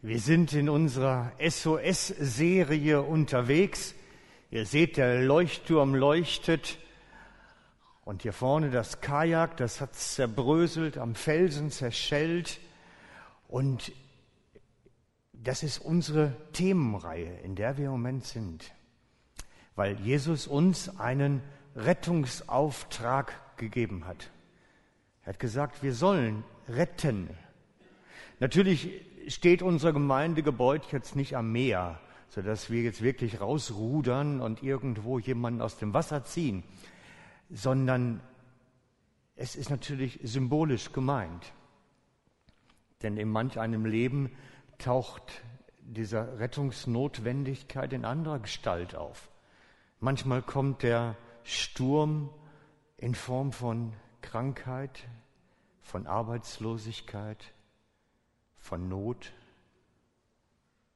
Wir sind in unserer SOS-Serie unterwegs. Ihr seht, der Leuchtturm leuchtet. Und hier vorne das Kajak, das hat zerbröselt, am Felsen zerschellt. Und das ist unsere Themenreihe, in der wir im Moment sind. Weil Jesus uns einen Rettungsauftrag gegeben hat. Er hat gesagt, wir sollen retten. Natürlich steht unser Gemeindegebäude jetzt nicht am Meer, sodass wir jetzt wirklich rausrudern und irgendwo jemanden aus dem Wasser ziehen, sondern es ist natürlich symbolisch gemeint. Denn in manch einem Leben taucht diese Rettungsnotwendigkeit in anderer Gestalt auf. Manchmal kommt der Sturm in Form von Krankheit, von Arbeitslosigkeit, von Not.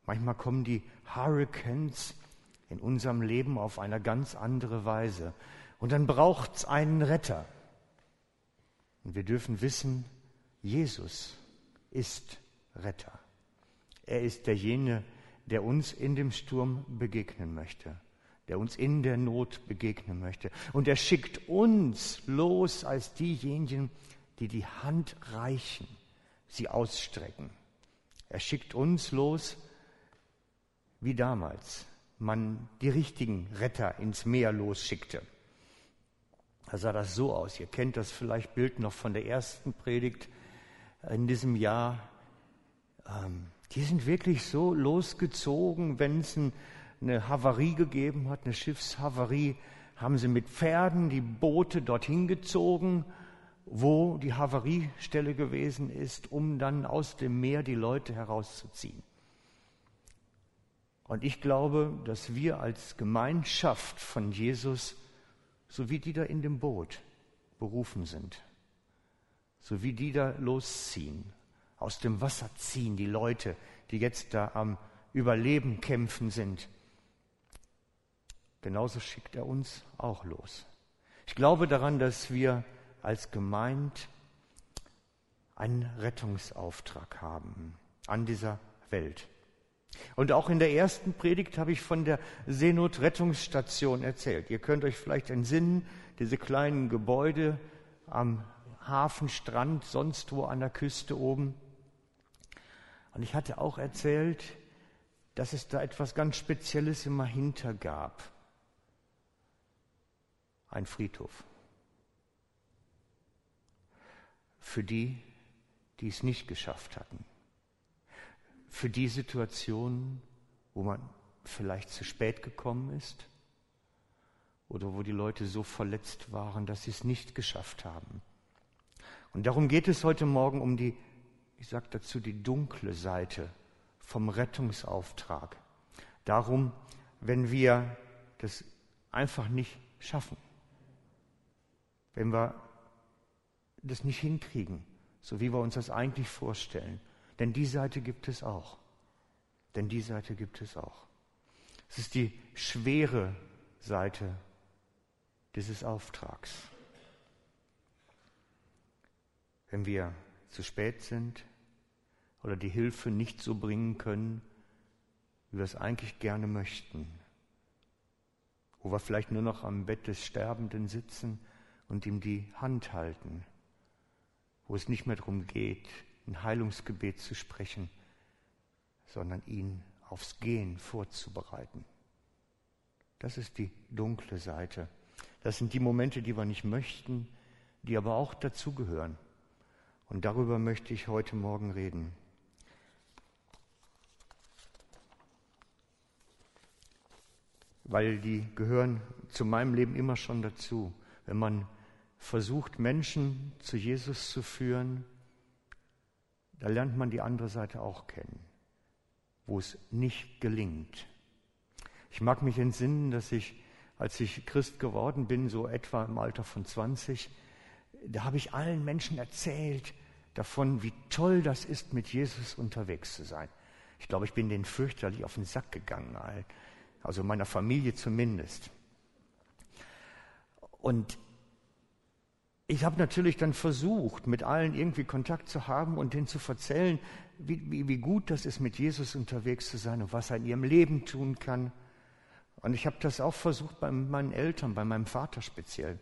Manchmal kommen die Hurricanes in unserem Leben auf eine ganz andere Weise. Und dann braucht es einen Retter. Und wir dürfen wissen, Jesus ist Retter. Er ist derjenige, der uns in dem Sturm begegnen möchte, der uns in der Not begegnen möchte. Und er schickt uns los als diejenigen, die die Hand reichen sie ausstrecken. Er schickt uns los, wie damals man die richtigen Retter ins Meer losschickte. Da sah das so aus. Ihr kennt das vielleicht Bild noch von der ersten Predigt in diesem Jahr. Ähm, die sind wirklich so losgezogen, wenn es eine Havarie gegeben hat, eine Schiffshavarie, haben sie mit Pferden die Boote dorthin gezogen wo die Havariestelle gewesen ist, um dann aus dem Meer die Leute herauszuziehen. Und ich glaube, dass wir als Gemeinschaft von Jesus, so wie die da in dem Boot berufen sind, so wie die da losziehen, aus dem Wasser ziehen, die Leute, die jetzt da am Überleben kämpfen sind, genauso schickt er uns auch los. Ich glaube daran, dass wir als gemeint einen Rettungsauftrag haben an dieser Welt. Und auch in der ersten Predigt habe ich von der Seenotrettungsstation erzählt. Ihr könnt euch vielleicht entsinnen, diese kleinen Gebäude am Hafenstrand, sonst wo an der Küste oben. Und ich hatte auch erzählt, dass es da etwas ganz Spezielles immer hinter gab. Ein Friedhof. Für die, die es nicht geschafft hatten. Für die Situation, wo man vielleicht zu spät gekommen ist oder wo die Leute so verletzt waren, dass sie es nicht geschafft haben. Und darum geht es heute Morgen um die, ich sage dazu, die dunkle Seite vom Rettungsauftrag. Darum, wenn wir das einfach nicht schaffen, wenn wir das nicht hinkriegen, so wie wir uns das eigentlich vorstellen. Denn die Seite gibt es auch. Denn die Seite gibt es auch. Es ist die schwere Seite dieses Auftrags. Wenn wir zu spät sind oder die Hilfe nicht so bringen können, wie wir es eigentlich gerne möchten, wo wir vielleicht nur noch am Bett des Sterbenden sitzen und ihm die Hand halten wo es nicht mehr darum geht, ein Heilungsgebet zu sprechen, sondern ihn aufs Gehen vorzubereiten. Das ist die dunkle Seite. Das sind die Momente, die wir nicht möchten, die aber auch dazugehören. Und darüber möchte ich heute Morgen reden. Weil die gehören zu meinem Leben immer schon dazu. Wenn man versucht, Menschen zu Jesus zu führen, da lernt man die andere Seite auch kennen, wo es nicht gelingt. Ich mag mich entsinnen, dass ich, als ich Christ geworden bin, so etwa im Alter von 20, da habe ich allen Menschen erzählt davon, wie toll das ist, mit Jesus unterwegs zu sein. Ich glaube, ich bin denen fürchterlich auf den Sack gegangen, also meiner Familie zumindest. Und ich habe natürlich dann versucht, mit allen irgendwie Kontakt zu haben und denen zu erzählen, wie, wie, wie gut das ist, mit Jesus unterwegs zu sein und was er in ihrem Leben tun kann. Und ich habe das auch versucht bei meinen Eltern, bei meinem Vater speziell.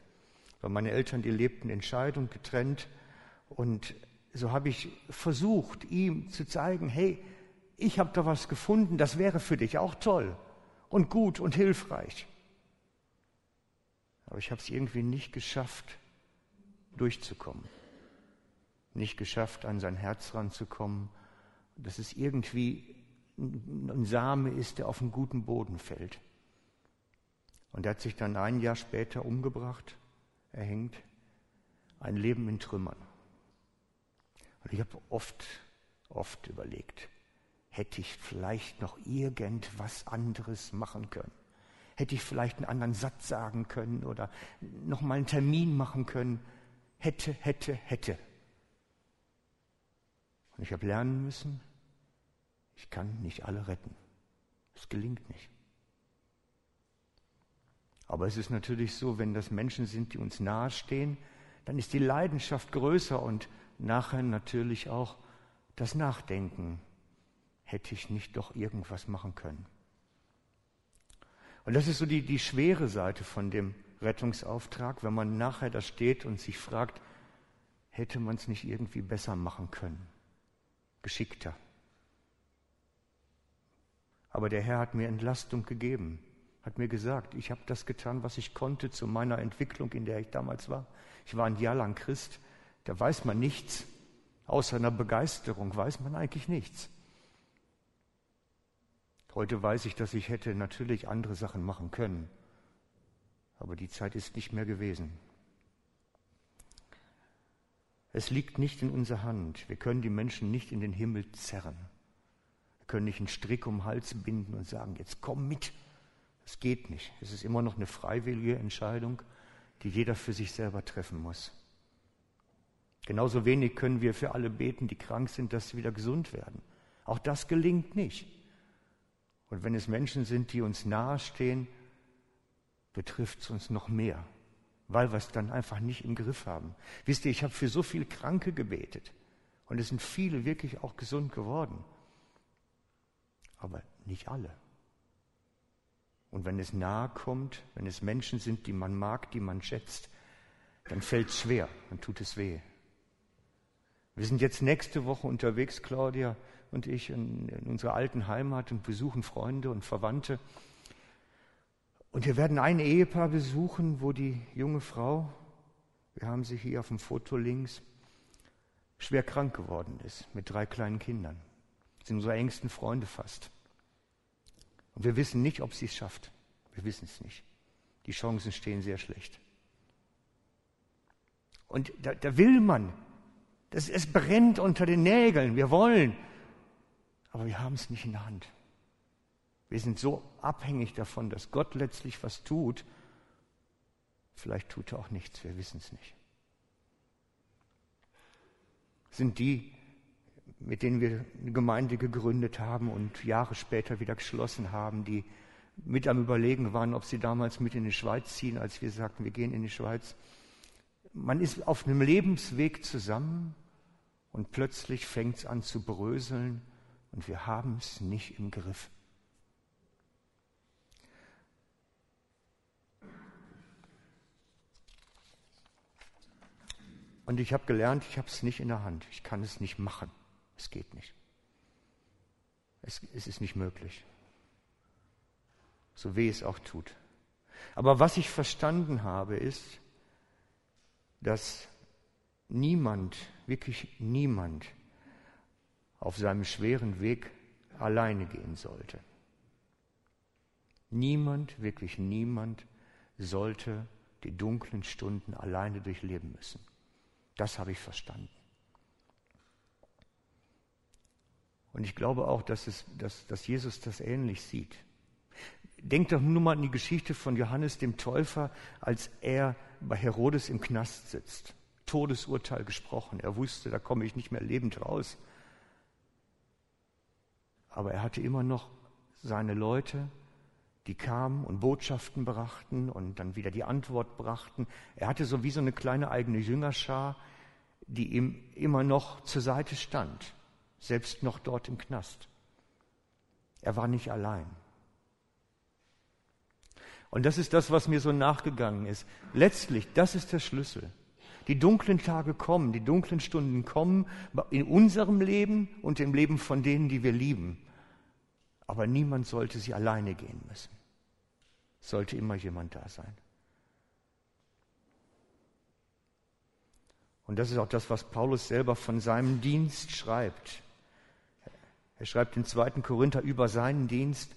Weil meine Eltern, die lebten in Scheidung, getrennt. Und so habe ich versucht, ihm zu zeigen, hey, ich habe da was gefunden, das wäre für dich auch toll und gut und hilfreich. Aber ich habe es irgendwie nicht geschafft, durchzukommen. Nicht geschafft, an sein Herz ranzukommen, dass es irgendwie ein Same ist, der auf einen guten Boden fällt. Und er hat sich dann ein Jahr später umgebracht, erhängt, ein Leben in Trümmern. Und ich habe oft, oft überlegt, hätte ich vielleicht noch irgendwas anderes machen können? Hätte ich vielleicht einen anderen Satz sagen können oder noch mal einen Termin machen können? Hätte, hätte, hätte. Und ich habe lernen müssen, ich kann nicht alle retten. Es gelingt nicht. Aber es ist natürlich so, wenn das Menschen sind, die uns nahestehen, dann ist die Leidenschaft größer und nachher natürlich auch das Nachdenken. Hätte ich nicht doch irgendwas machen können? Und das ist so die, die schwere Seite von dem Rettungsauftrag, wenn man nachher da steht und sich fragt, hätte man es nicht irgendwie besser machen können, geschickter. Aber der Herr hat mir Entlastung gegeben hat mir gesagt, ich habe das getan, was ich konnte zu meiner Entwicklung, in der ich damals war. Ich war ein Jahr lang Christ, da weiß man nichts. Außer einer Begeisterung weiß man eigentlich nichts. Heute weiß ich, dass ich hätte natürlich andere Sachen machen können. Aber die Zeit ist nicht mehr gewesen. Es liegt nicht in unserer Hand. Wir können die Menschen nicht in den Himmel zerren. Wir können nicht einen Strick um den Hals binden und sagen, jetzt komm mit. Es geht nicht. Es ist immer noch eine freiwillige Entscheidung, die jeder für sich selber treffen muss. Genauso wenig können wir für alle beten, die krank sind, dass sie wieder gesund werden. Auch das gelingt nicht. Und wenn es Menschen sind, die uns nahestehen, betrifft es uns noch mehr, weil wir es dann einfach nicht im Griff haben. Wisst ihr, ich habe für so viele Kranke gebetet und es sind viele wirklich auch gesund geworden, aber nicht alle. Und wenn es nahe kommt, wenn es Menschen sind, die man mag, die man schätzt, dann fällt es schwer, dann tut es weh. Wir sind jetzt nächste Woche unterwegs, Claudia und ich, in, in unserer alten Heimat und besuchen Freunde und Verwandte. Und wir werden ein Ehepaar besuchen, wo die junge Frau, wir haben sie hier auf dem Foto links, schwer krank geworden ist mit drei kleinen Kindern. Das sind unsere engsten Freunde fast. Und wir wissen nicht, ob sie es schafft. Wir wissen es nicht. Die Chancen stehen sehr schlecht. Und da, da will man. Das, es brennt unter den Nägeln. Wir wollen. Aber wir haben es nicht in der Hand. Wir sind so abhängig davon, dass Gott letztlich was tut. Vielleicht tut er auch nichts. Wir wissen es nicht. Sind die, mit denen wir eine Gemeinde gegründet haben und Jahre später wieder geschlossen haben, die mit am Überlegen waren, ob sie damals mit in die Schweiz ziehen, als wir sagten, wir gehen in die Schweiz. Man ist auf einem Lebensweg zusammen und plötzlich fängt es an zu bröseln und wir haben es nicht im Griff. Und ich habe gelernt, ich habe es nicht in der Hand, ich kann es nicht machen. Es geht nicht. Es, es ist nicht möglich. So weh es auch tut. Aber was ich verstanden habe, ist, dass niemand, wirklich niemand auf seinem schweren Weg alleine gehen sollte. Niemand, wirklich niemand sollte die dunklen Stunden alleine durchleben müssen. Das habe ich verstanden. Und ich glaube auch, dass, es, dass, dass Jesus das ähnlich sieht. Denkt doch nur mal an die Geschichte von Johannes dem Täufer, als er bei Herodes im Knast sitzt. Todesurteil gesprochen. Er wusste, da komme ich nicht mehr lebend raus. Aber er hatte immer noch seine Leute, die kamen und Botschaften brachten und dann wieder die Antwort brachten. Er hatte so wie so eine kleine eigene Jüngerschar, die ihm immer noch zur Seite stand, selbst noch dort im Knast. Er war nicht allein. Und das ist das, was mir so nachgegangen ist. Letztlich, das ist der Schlüssel. Die dunklen Tage kommen, die dunklen Stunden kommen in unserem Leben und im Leben von denen, die wir lieben. Aber niemand sollte sie alleine gehen müssen. Sollte immer jemand da sein. Und das ist auch das, was Paulus selber von seinem Dienst schreibt. Er schreibt in 2. Korinther über seinen Dienst,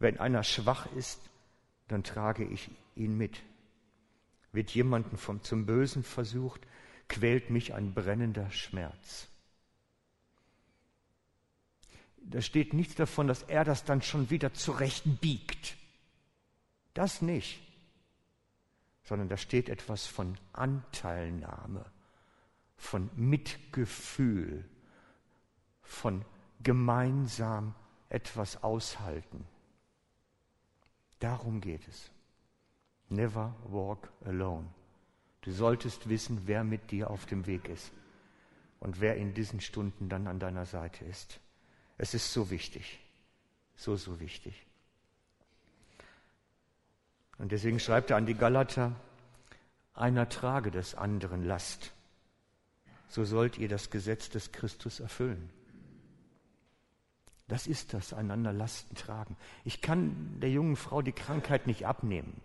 wenn einer schwach ist, dann trage ich ihn mit. Wird jemanden vom, zum Bösen versucht, quält mich ein brennender Schmerz. Da steht nichts davon, dass er das dann schon wieder zurechtbiegt. Das nicht. Sondern da steht etwas von Anteilnahme, von Mitgefühl, von gemeinsam etwas aushalten. Darum geht es. Never walk alone. Du solltest wissen, wer mit dir auf dem Weg ist und wer in diesen Stunden dann an deiner Seite ist. Es ist so wichtig, so, so wichtig. Und deswegen schreibt er an die Galater, einer trage des anderen Last. So sollt ihr das Gesetz des Christus erfüllen. Das ist das, einander Lasten tragen. Ich kann der jungen Frau die Krankheit nicht abnehmen.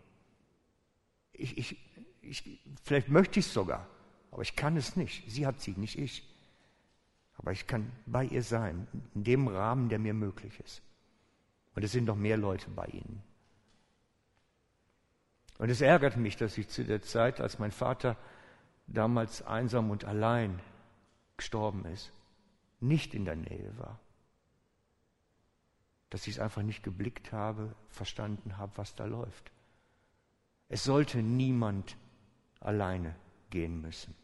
Ich, ich, ich, vielleicht möchte ich es sogar, aber ich kann es nicht. Sie hat sie, nicht ich. Aber ich kann bei ihr sein, in dem Rahmen, der mir möglich ist. Und es sind noch mehr Leute bei ihnen. Und es ärgert mich, dass ich zu der Zeit, als mein Vater damals einsam und allein gestorben ist, nicht in der Nähe war. Dass ich es einfach nicht geblickt habe, verstanden habe, was da läuft. Es sollte niemand alleine gehen müssen.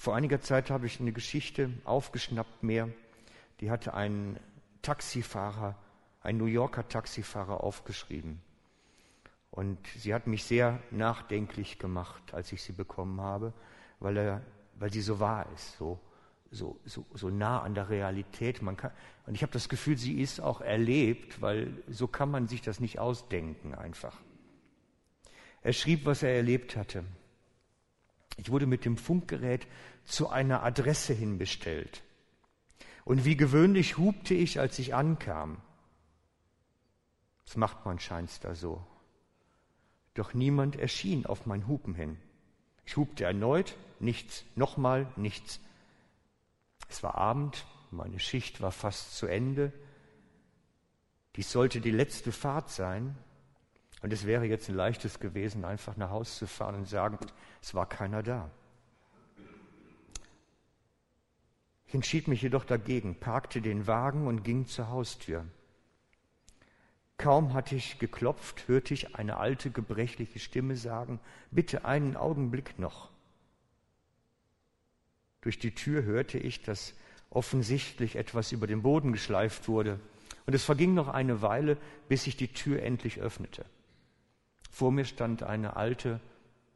Vor einiger Zeit habe ich eine Geschichte aufgeschnappt mehr, die hatte ein Taxifahrer ein New Yorker Taxifahrer aufgeschrieben. Und sie hat mich sehr nachdenklich gemacht, als ich sie bekommen habe, weil, er, weil sie so wahr ist, so, so, so, so nah an der Realität. Man kann, und ich habe das Gefühl, sie ist auch erlebt, weil so kann man sich das nicht ausdenken einfach. Er schrieb, was er erlebt hatte. Ich wurde mit dem Funkgerät zu einer Adresse hinbestellt. Und wie gewöhnlich hupte ich, als ich ankam. Das macht man scheinbar so. Doch niemand erschien auf mein Hupen hin. Ich hupte erneut, nichts, nochmal nichts. Es war Abend, meine Schicht war fast zu Ende. Dies sollte die letzte Fahrt sein. Und es wäre jetzt ein leichtes gewesen, einfach nach Hause zu fahren und sagen, es war keiner da. Ich entschied mich jedoch dagegen, parkte den Wagen und ging zur Haustür. Kaum hatte ich geklopft, hörte ich eine alte, gebrechliche Stimme sagen, bitte einen Augenblick noch. Durch die Tür hörte ich, dass offensichtlich etwas über den Boden geschleift wurde, und es verging noch eine Weile, bis sich die Tür endlich öffnete. Vor mir stand eine alte,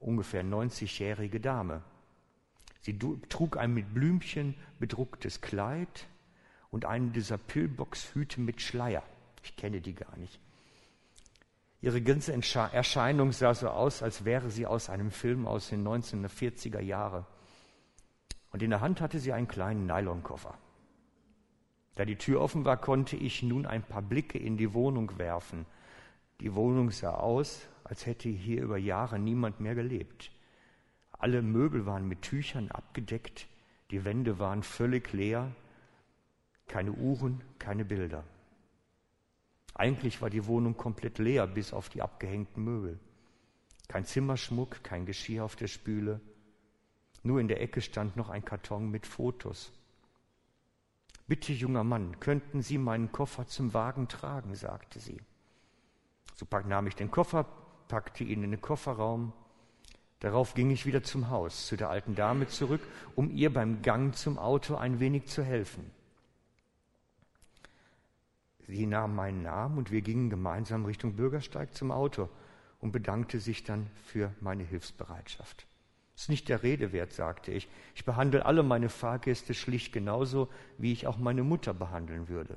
ungefähr 90-jährige Dame. Sie trug ein mit Blümchen bedrucktes Kleid und einen dieser Pillbox-Hüte mit Schleier. Ich kenne die gar nicht. Ihre ganze Erscheinung sah so aus, als wäre sie aus einem Film aus den 1940er Jahren. Und in der Hand hatte sie einen kleinen Nylonkoffer. Da die Tür offen war, konnte ich nun ein paar Blicke in die Wohnung werfen. Die Wohnung sah aus, als hätte hier über Jahre niemand mehr gelebt. Alle Möbel waren mit Tüchern abgedeckt, die Wände waren völlig leer, keine Uhren, keine Bilder. Eigentlich war die Wohnung komplett leer, bis auf die abgehängten Möbel. Kein Zimmerschmuck, kein Geschirr auf der Spüle. Nur in der Ecke stand noch ein Karton mit Fotos. Bitte, junger Mann, könnten Sie meinen Koffer zum Wagen tragen, sagte sie. So nahm ich den Koffer, packte ihn in den Kofferraum. Darauf ging ich wieder zum Haus, zu der alten Dame zurück, um ihr beim Gang zum Auto ein wenig zu helfen. Sie nahm meinen Namen und wir gingen gemeinsam Richtung Bürgersteig zum Auto und bedankte sich dann für meine Hilfsbereitschaft. Ist nicht der Rede wert, sagte ich. Ich behandle alle meine Fahrgäste schlicht genauso, wie ich auch meine Mutter behandeln würde.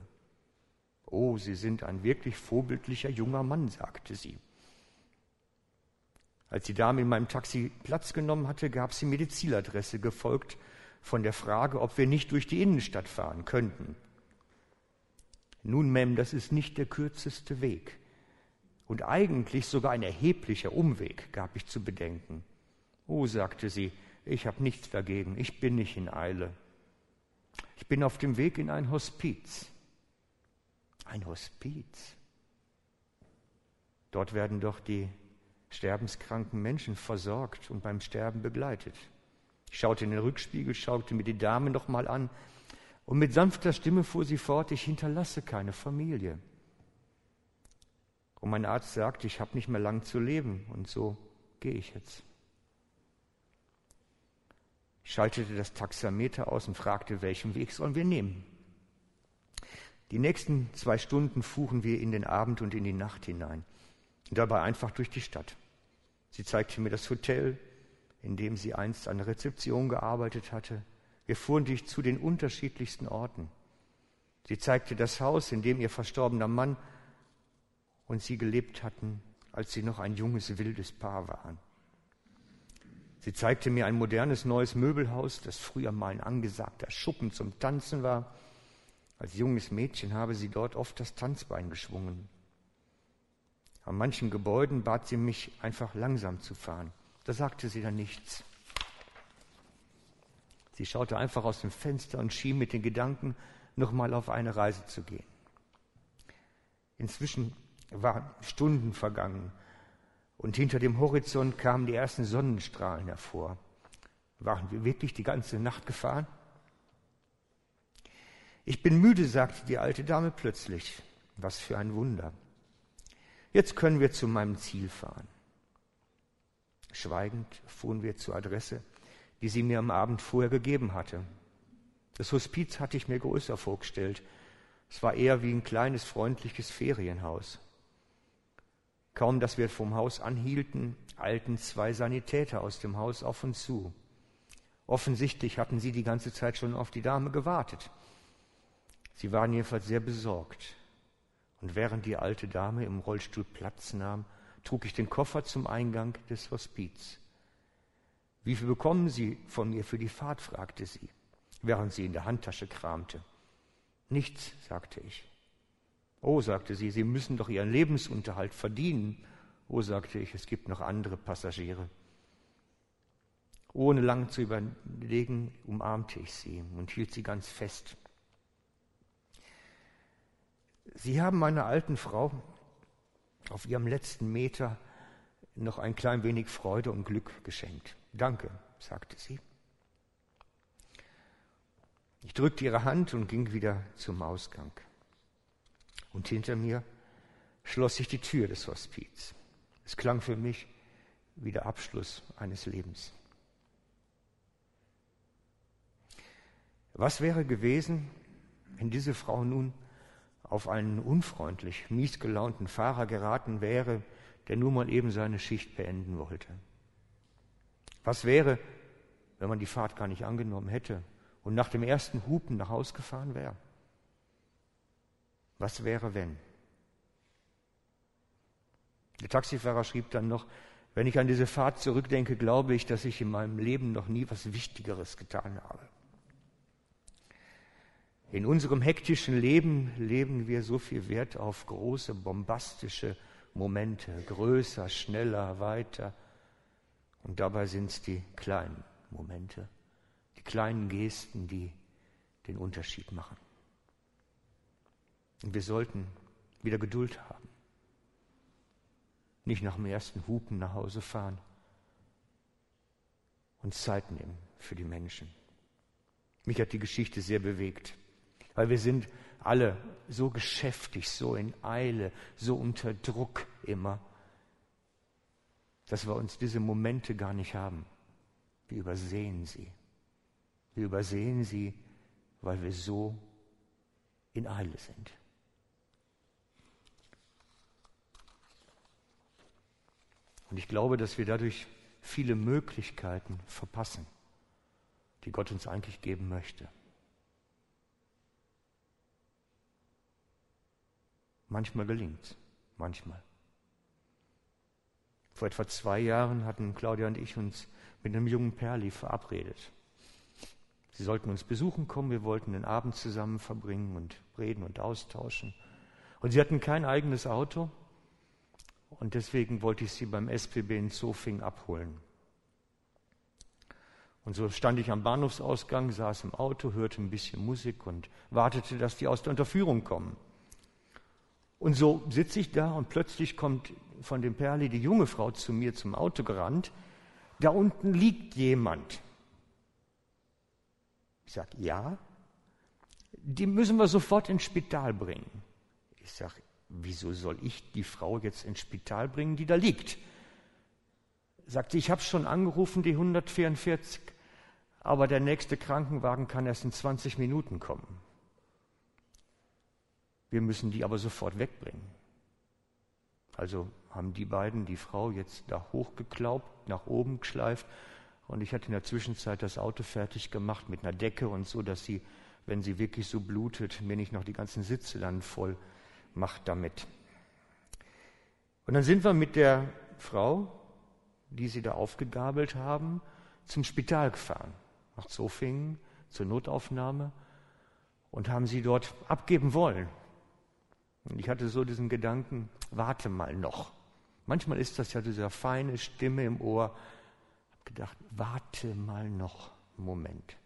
Oh, Sie sind ein wirklich vorbildlicher junger Mann, sagte sie. Als die Dame in meinem Taxi Platz genommen hatte, gab sie mir die Zieladresse, gefolgt von der Frage, ob wir nicht durch die Innenstadt fahren könnten. Nun, Mem, das ist nicht der kürzeste Weg und eigentlich sogar ein erheblicher Umweg, gab ich zu bedenken. Oh, sagte sie, ich habe nichts dagegen, ich bin nicht in Eile. Ich bin auf dem Weg in ein Hospiz. Ein Hospiz. Dort werden doch die sterbenskranken Menschen versorgt und beim Sterben begleitet. Ich schaute in den Rückspiegel, schaute mir die Dame noch mal an und mit sanfter Stimme fuhr sie fort, ich hinterlasse keine Familie. Und mein Arzt sagte, ich habe nicht mehr lang zu leben und so gehe ich jetzt. Ich schaltete das Taxameter aus und fragte, welchen Weg sollen wir nehmen? Die nächsten zwei Stunden fuhren wir in den Abend und in die Nacht hinein dabei einfach durch die Stadt. Sie zeigte mir das Hotel, in dem sie einst an der Rezeption gearbeitet hatte. Wir fuhren durch zu den unterschiedlichsten Orten. Sie zeigte das Haus, in dem ihr verstorbener Mann und sie gelebt hatten, als sie noch ein junges, wildes Paar waren. Sie zeigte mir ein modernes neues Möbelhaus, das früher mal ein angesagter Schuppen zum Tanzen war. Als junges Mädchen habe sie dort oft das Tanzbein geschwungen. An manchen Gebäuden bat sie mich einfach langsam zu fahren. Da sagte sie dann nichts. Sie schaute einfach aus dem Fenster und schien mit den Gedanken, nochmal auf eine Reise zu gehen. Inzwischen waren Stunden vergangen und hinter dem Horizont kamen die ersten Sonnenstrahlen hervor. Waren wir wirklich die ganze Nacht gefahren? Ich bin müde, sagte die alte Dame plötzlich. Was für ein Wunder. Jetzt können wir zu meinem Ziel fahren. Schweigend fuhren wir zur Adresse, die sie mir am Abend vorher gegeben hatte. Das Hospiz hatte ich mir größer vorgestellt. Es war eher wie ein kleines, freundliches Ferienhaus. Kaum, dass wir vom Haus anhielten, eilten zwei Sanitäter aus dem Haus auf uns zu. Offensichtlich hatten sie die ganze Zeit schon auf die Dame gewartet. Sie waren jedenfalls sehr besorgt. Und während die alte Dame im Rollstuhl Platz nahm, trug ich den Koffer zum Eingang des Hospiz. Wie viel bekommen Sie von mir für die Fahrt? fragte sie, während sie in der Handtasche kramte. Nichts, sagte ich. Oh, sagte sie, Sie müssen doch Ihren Lebensunterhalt verdienen. Oh, sagte ich, es gibt noch andere Passagiere. Ohne lang zu überlegen, umarmte ich sie und hielt sie ganz fest. Sie haben meiner alten Frau auf ihrem letzten Meter noch ein klein wenig Freude und Glück geschenkt. Danke, sagte sie. Ich drückte ihre Hand und ging wieder zum Ausgang. Und hinter mir schloss sich die Tür des Hospiz. Es klang für mich wie der Abschluss eines Lebens. Was wäre gewesen, wenn diese Frau nun auf einen unfreundlich, mies gelaunten Fahrer geraten wäre, der nur mal eben seine Schicht beenden wollte. Was wäre, wenn man die Fahrt gar nicht angenommen hätte und nach dem ersten Hupen nach Haus gefahren wäre? Was wäre, wenn? Der Taxifahrer schrieb dann noch, wenn ich an diese Fahrt zurückdenke, glaube ich, dass ich in meinem Leben noch nie was Wichtigeres getan habe. In unserem hektischen Leben leben wir so viel Wert auf große, bombastische Momente, größer, schneller, weiter. Und dabei sind es die kleinen Momente, die kleinen Gesten, die den Unterschied machen. Und wir sollten wieder Geduld haben. Nicht nach dem ersten Hupen nach Hause fahren. Und Zeit nehmen für die Menschen. Mich hat die Geschichte sehr bewegt weil wir sind alle so geschäftig, so in Eile, so unter Druck immer, dass wir uns diese Momente gar nicht haben. Wir übersehen sie. Wir übersehen sie, weil wir so in Eile sind. Und ich glaube, dass wir dadurch viele Möglichkeiten verpassen, die Gott uns eigentlich geben möchte. Manchmal gelingt es, manchmal. Vor etwa zwei Jahren hatten Claudia und ich uns mit einem jungen Perli verabredet. Sie sollten uns besuchen kommen, wir wollten den Abend zusammen verbringen und reden und austauschen. Und sie hatten kein eigenes Auto und deswegen wollte ich sie beim SPB in Zofing abholen. Und so stand ich am Bahnhofsausgang, saß im Auto, hörte ein bisschen Musik und wartete, dass die aus der Unterführung kommen. Und so sitze ich da und plötzlich kommt von dem Perli die junge Frau zu mir zum Auto gerannt. Da unten liegt jemand. Ich sage, ja, die müssen wir sofort ins Spital bringen. Ich sage, wieso soll ich die Frau jetzt ins Spital bringen, die da liegt? Sagt sie, ich habe schon angerufen, die 144, aber der nächste Krankenwagen kann erst in 20 Minuten kommen. Wir müssen die aber sofort wegbringen. Also haben die beiden die Frau jetzt da hochgeklaubt, nach oben geschleift und ich hatte in der Zwischenzeit das Auto fertig gemacht mit einer Decke und so, dass sie, wenn sie wirklich so blutet, mir nicht noch die ganzen Sitze dann voll macht damit. Und dann sind wir mit der Frau, die sie da aufgegabelt haben, zum Spital gefahren, nach Zofingen, zur Notaufnahme und haben sie dort abgeben wollen. Und ich hatte so diesen Gedanken, warte mal noch. Manchmal ist das ja diese feine Stimme im Ohr, gedacht, warte mal noch einen Moment.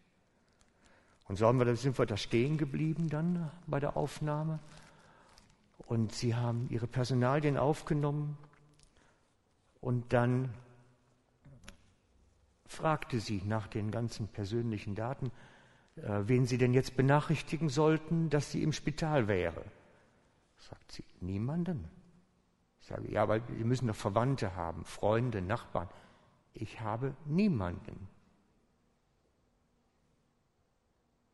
Und so haben wir, sind wir da stehen geblieben dann bei der Aufnahme. Und sie haben ihre Personalien aufgenommen. Und dann fragte sie nach den ganzen persönlichen Daten, äh, wen sie denn jetzt benachrichtigen sollten, dass sie im Spital wäre. Sagt sie, niemanden. Ich sage, ja, aber Sie müssen doch Verwandte haben, Freunde, Nachbarn ich habe niemanden.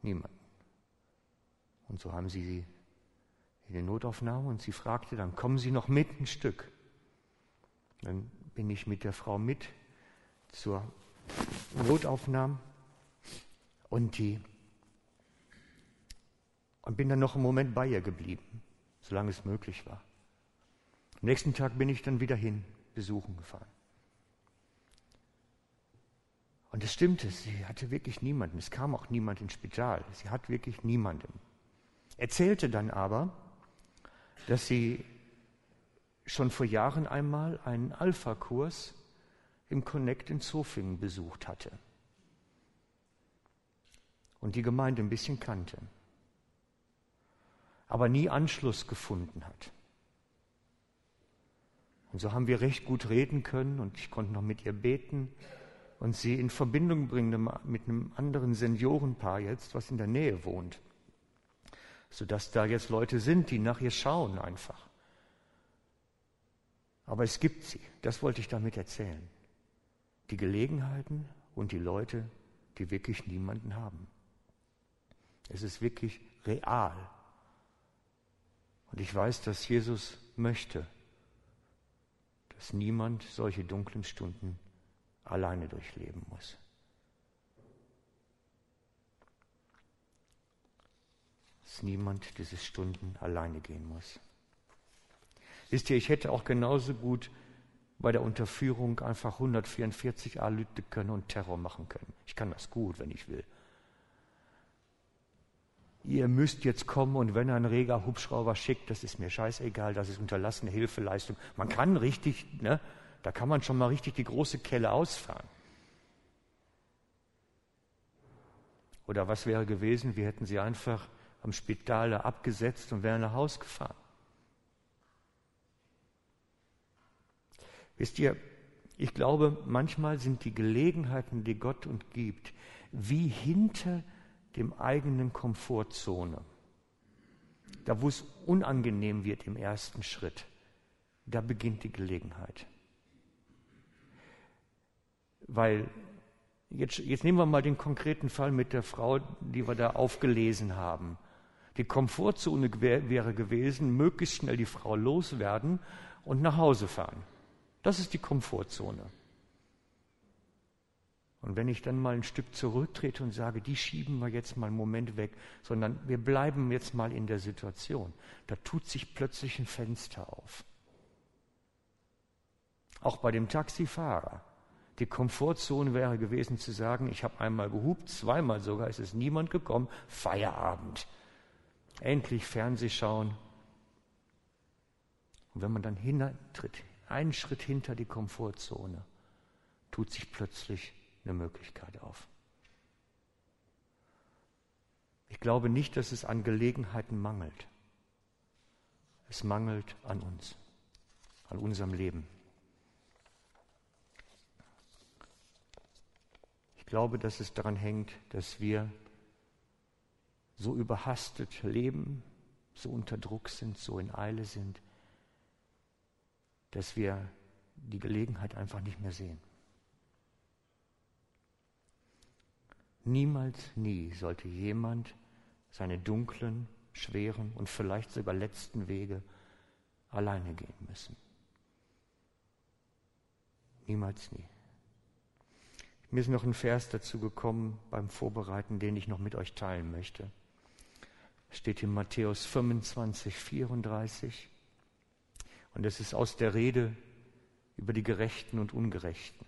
Niemanden. Und so haben sie sie in die Notaufnahme und sie fragte dann, kommen Sie noch mit ein Stück? Dann bin ich mit der Frau mit zur Notaufnahme und die und bin dann noch einen Moment bei ihr geblieben, solange es möglich war. Am nächsten Tag bin ich dann wieder hin, besuchen gefahren. Und es stimmte, sie hatte wirklich niemanden. Es kam auch niemand ins Spital. Sie hat wirklich niemanden. Erzählte dann aber, dass sie schon vor Jahren einmal einen Alpha-Kurs im Connect in Zofingen besucht hatte und die Gemeinde ein bisschen kannte, aber nie Anschluss gefunden hat. Und so haben wir recht gut reden können und ich konnte noch mit ihr beten und sie in Verbindung bringen mit einem anderen Seniorenpaar jetzt, was in der Nähe wohnt, sodass da jetzt Leute sind, die nach ihr schauen einfach. Aber es gibt sie, das wollte ich damit erzählen. Die Gelegenheiten und die Leute, die wirklich niemanden haben. Es ist wirklich real. Und ich weiß, dass Jesus möchte, dass niemand solche dunklen Stunden alleine durchleben muss. Dass niemand diese Stunden alleine gehen muss. Wisst ihr, ich hätte auch genauso gut bei der Unterführung einfach 144 A lüten können und Terror machen können. Ich kann das gut, wenn ich will. Ihr müsst jetzt kommen und wenn ein reger Hubschrauber schickt, das ist mir scheißegal, das ist unterlassene Hilfeleistung. Man kann richtig, ne, da kann man schon mal richtig die große Kelle ausfahren. Oder was wäre gewesen, wir hätten sie einfach am Spital abgesetzt und wären nach Hause gefahren. Wisst ihr, ich glaube, manchmal sind die Gelegenheiten, die Gott uns gibt, wie hinter dem eigenen Komfortzone. Da, wo es unangenehm wird im ersten Schritt, da beginnt die Gelegenheit. Weil jetzt, jetzt nehmen wir mal den konkreten Fall mit der Frau, die wir da aufgelesen haben. Die Komfortzone wäre gewesen, möglichst schnell die Frau loswerden und nach Hause fahren. Das ist die Komfortzone. Und wenn ich dann mal ein Stück zurücktrete und sage, die schieben wir jetzt mal einen Moment weg, sondern wir bleiben jetzt mal in der Situation, da tut sich plötzlich ein Fenster auf. Auch bei dem Taxifahrer. Die Komfortzone wäre gewesen zu sagen, ich habe einmal gehupt, zweimal sogar, ist es niemand gekommen, Feierabend. Endlich Fernseh schauen. Und wenn man dann hintritt, einen Schritt hinter die Komfortzone, tut sich plötzlich eine Möglichkeit auf. Ich glaube nicht, dass es an Gelegenheiten mangelt. Es mangelt an uns, an unserem Leben. Ich glaube, dass es daran hängt, dass wir so überhastet leben, so unter Druck sind, so in Eile sind, dass wir die Gelegenheit einfach nicht mehr sehen. Niemals, nie sollte jemand seine dunklen, schweren und vielleicht sogar letzten Wege alleine gehen müssen. Niemals, nie. Mir ist noch ein Vers dazu gekommen beim Vorbereiten, den ich noch mit euch teilen möchte. Steht in Matthäus 25, 34. Und es ist aus der Rede über die Gerechten und Ungerechten.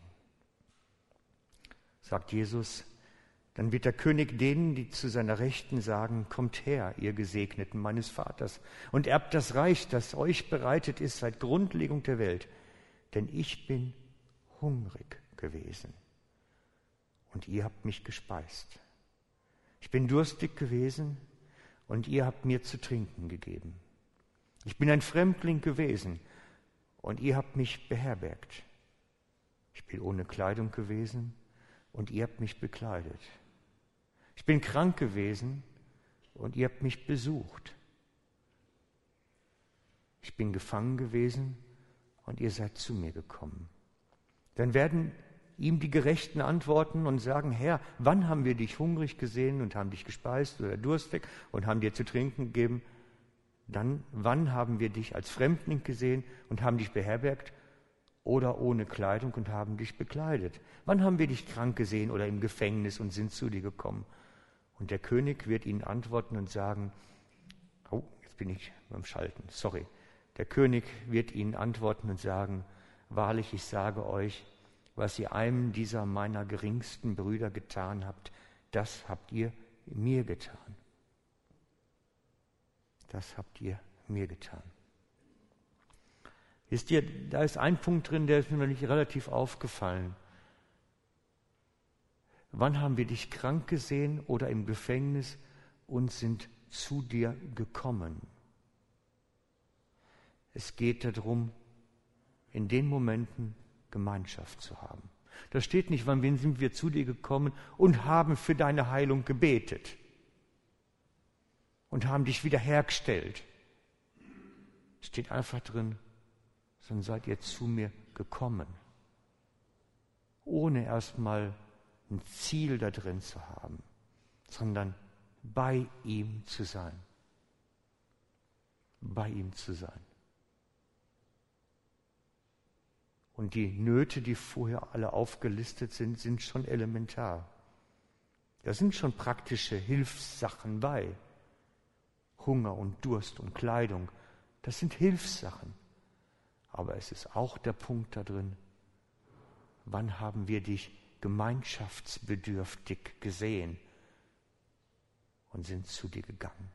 Sagt Jesus, dann wird der König denen, die zu seiner Rechten sagen, kommt her, ihr Gesegneten meines Vaters, und erbt das Reich, das euch bereitet ist seit Grundlegung der Welt. Denn ich bin hungrig gewesen und ihr habt mich gespeist. Ich bin durstig gewesen und ihr habt mir zu trinken gegeben. Ich bin ein Fremdling gewesen und ihr habt mich beherbergt. Ich bin ohne Kleidung gewesen und ihr habt mich bekleidet. Ich bin krank gewesen und ihr habt mich besucht. Ich bin gefangen gewesen und ihr seid zu mir gekommen. Dann werden ihm die Gerechten antworten und sagen, Herr, wann haben wir dich hungrig gesehen und haben dich gespeist oder durstig und haben dir zu trinken gegeben? Dann, wann haben wir dich als Fremdling gesehen und haben dich beherbergt oder ohne Kleidung und haben dich bekleidet? Wann haben wir dich krank gesehen oder im Gefängnis und sind zu dir gekommen? Und der König wird ihnen antworten und sagen, oh, jetzt bin ich beim Schalten, sorry. Der König wird ihnen antworten und sagen, wahrlich, ich sage euch, was ihr einem dieser meiner geringsten Brüder getan habt, das habt ihr mir getan. Das habt ihr mir getan. Wisst ihr, da ist ein Punkt drin, der ist mir noch nicht relativ aufgefallen. Wann haben wir dich krank gesehen oder im Gefängnis und sind zu dir gekommen? Es geht darum, in den Momenten Gemeinschaft zu haben. Da steht nicht, wann sind wir zu dir gekommen und haben für deine Heilung gebetet und haben dich wiederhergestellt. Steht einfach drin, sondern seid ihr zu mir gekommen, ohne erstmal ein Ziel da drin zu haben, sondern bei ihm zu sein. Bei ihm zu sein. Und die Nöte, die vorher alle aufgelistet sind, sind schon elementar. Da sind schon praktische Hilfssachen bei. Hunger und Durst und Kleidung, das sind Hilfssachen. Aber es ist auch der Punkt da drin, wann haben wir dich gemeinschaftsbedürftig gesehen und sind zu dir gegangen.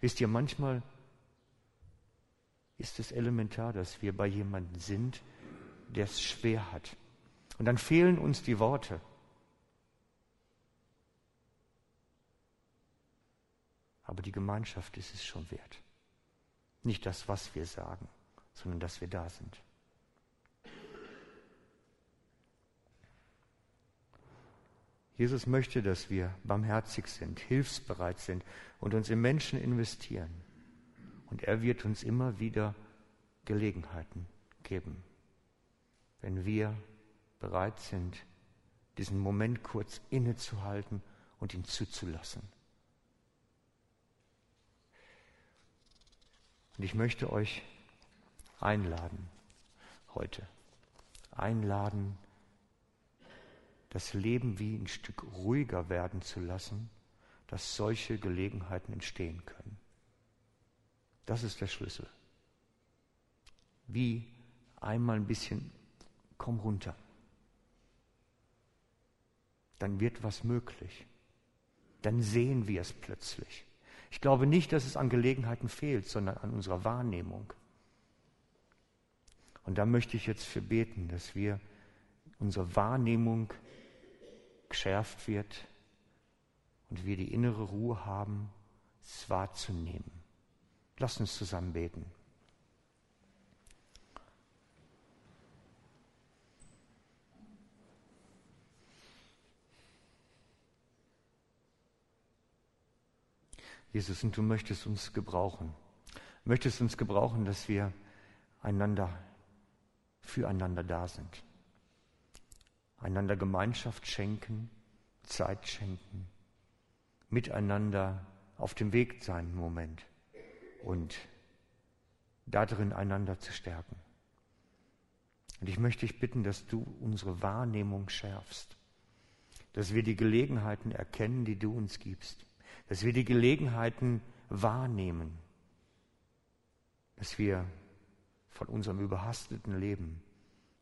Wisst ihr, manchmal ist es elementar, dass wir bei jemandem sind, der es schwer hat. Und dann fehlen uns die Worte. Aber die Gemeinschaft ist es schon wert. Nicht das, was wir sagen, sondern dass wir da sind. Jesus möchte, dass wir barmherzig sind, hilfsbereit sind und uns in Menschen investieren. Und er wird uns immer wieder Gelegenheiten geben, wenn wir bereit sind, diesen Moment kurz innezuhalten und ihn zuzulassen. Und ich möchte euch einladen, heute einladen, das Leben wie ein Stück ruhiger werden zu lassen, dass solche Gelegenheiten entstehen können. Das ist der Schlüssel. Wie einmal ein bisschen, komm runter. Dann wird was möglich. Dann sehen wir es plötzlich. Ich glaube nicht, dass es an Gelegenheiten fehlt, sondern an unserer Wahrnehmung. Und da möchte ich jetzt für beten, dass wir unsere Wahrnehmung geschärft wird und wir die innere Ruhe haben, es wahrzunehmen. Lass uns zusammen beten. Jesus, und du möchtest uns gebrauchen. Möchtest uns gebrauchen, dass wir einander, füreinander da sind. Einander Gemeinschaft schenken, Zeit schenken, miteinander auf dem Weg sein im Moment und darin einander zu stärken. Und ich möchte dich bitten, dass du unsere Wahrnehmung schärfst, dass wir die Gelegenheiten erkennen, die du uns gibst dass wir die Gelegenheiten wahrnehmen, dass wir von unserem überhasteten Leben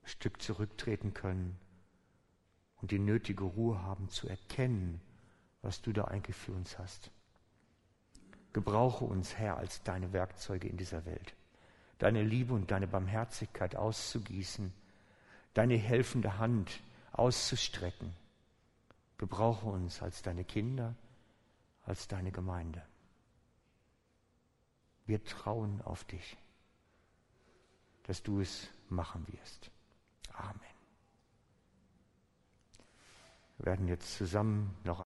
ein Stück zurücktreten können und die nötige Ruhe haben zu erkennen, was du da eigentlich für uns hast. Gebrauche uns, Herr, als deine Werkzeuge in dieser Welt, deine Liebe und deine Barmherzigkeit auszugießen, deine helfende Hand auszustrecken. Gebrauche uns als deine Kinder, als deine Gemeinde. Wir trauen auf dich, dass du es machen wirst. Amen. Werden jetzt zusammen noch